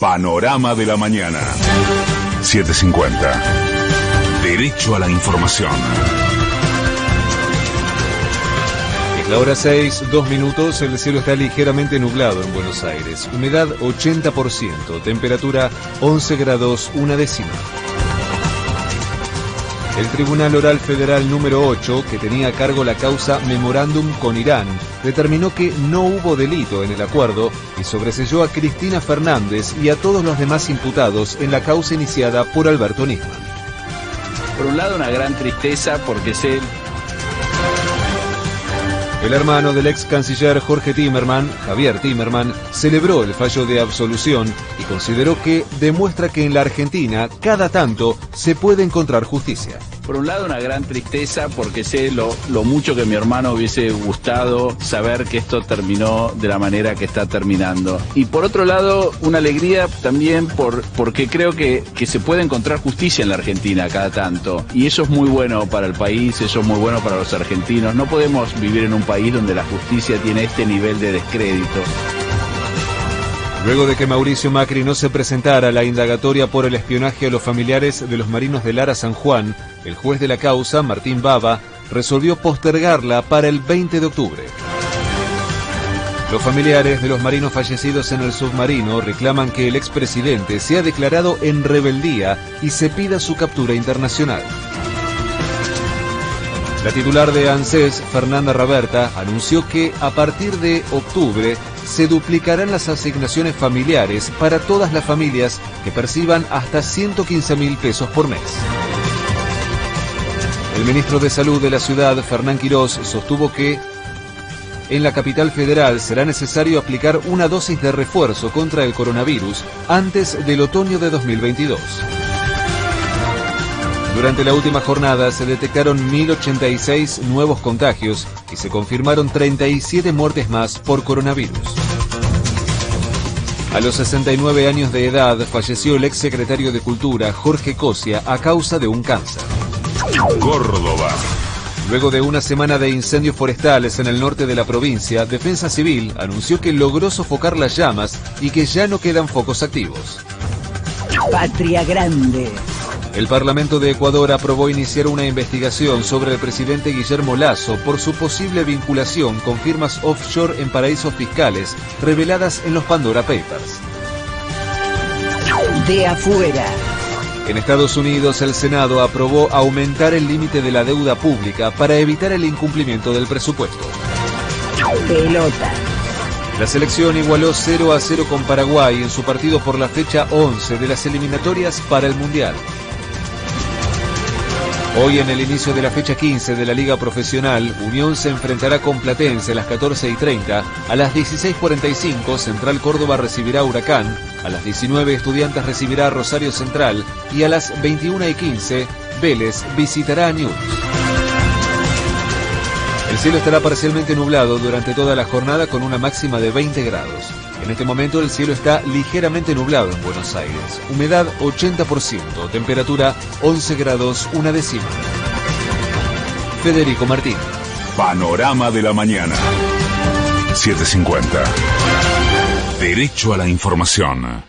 Panorama de la mañana. 750. Derecho a la información. Es la hora 6, dos minutos, el cielo está ligeramente nublado en Buenos Aires. Humedad 80%, temperatura 11 grados, una décima. El Tribunal Oral Federal número 8, que tenía a cargo la causa Memorándum con Irán, determinó que no hubo delito en el acuerdo y sobreselló a Cristina Fernández y a todos los demás imputados en la causa iniciada por Alberto Nisman. Por un lado, una gran tristeza porque sé el hermano del ex canciller Jorge Timerman, Javier Timerman, celebró el fallo de absolución y consideró que demuestra que en la Argentina cada tanto se puede encontrar justicia por un lado una gran tristeza porque sé lo, mucho que mi hermano hubiese gustado saber que esto terminó de la manera que está terminando. Y por otro lado, una alegría también por, porque creo que, que se puede encontrar justicia en la Argentina cada tanto. Y eso es muy bueno para el país, eso es muy bueno para los argentinos. No podemos vivir en un país donde la justicia tiene este nivel de descrédito. Luego de que Mauricio Macri no se presentara a la indagatoria por el espionaje a los familiares de los marinos de Lara San Juan, el juez de la causa, Martín Baba, resolvió postergarla para el 20 de octubre. Los familiares de los marinos fallecidos en el submarino reclaman que el expresidente sea declarado en rebeldía y se pida su captura internacional. La titular de ANSES, Fernanda Raberta, anunció que a partir de octubre se duplicarán las asignaciones familiares para todas las familias que perciban hasta 115 mil pesos por mes. El ministro de Salud de la ciudad, Fernán Quirós, sostuvo que en la capital federal será necesario aplicar una dosis de refuerzo contra el coronavirus antes del otoño de 2022. Durante la última jornada se detectaron 1.086 nuevos contagios y se confirmaron 37 muertes más por coronavirus. A los 69 años de edad falleció el ex secretario de Cultura, Jorge Cosia, a causa de un cáncer. Córdoba. Luego de una semana de incendios forestales en el norte de la provincia, Defensa Civil anunció que logró sofocar las llamas y que ya no quedan focos activos. Patria Grande. El Parlamento de Ecuador aprobó iniciar una investigación sobre el presidente Guillermo Lazo por su posible vinculación con firmas offshore en paraísos fiscales reveladas en los Pandora Papers. De afuera. En Estados Unidos, el Senado aprobó aumentar el límite de la deuda pública para evitar el incumplimiento del presupuesto. Pelota. La selección igualó 0 a 0 con Paraguay en su partido por la fecha 11 de las eliminatorias para el Mundial. Hoy en el inicio de la fecha 15 de la Liga Profesional, Unión se enfrentará con Platense a las 14 y 30, a las 16.45 Central Córdoba recibirá Huracán, a las 19 Estudiantes recibirá Rosario Central. Y a las 21 y 15 Vélez visitará a News. El cielo estará parcialmente nublado durante toda la jornada con una máxima de 20 grados. En este momento el cielo está ligeramente nublado en Buenos Aires. Humedad 80%, temperatura 11 grados una décima. Federico Martín. Panorama de la mañana. 750. Derecho a la información.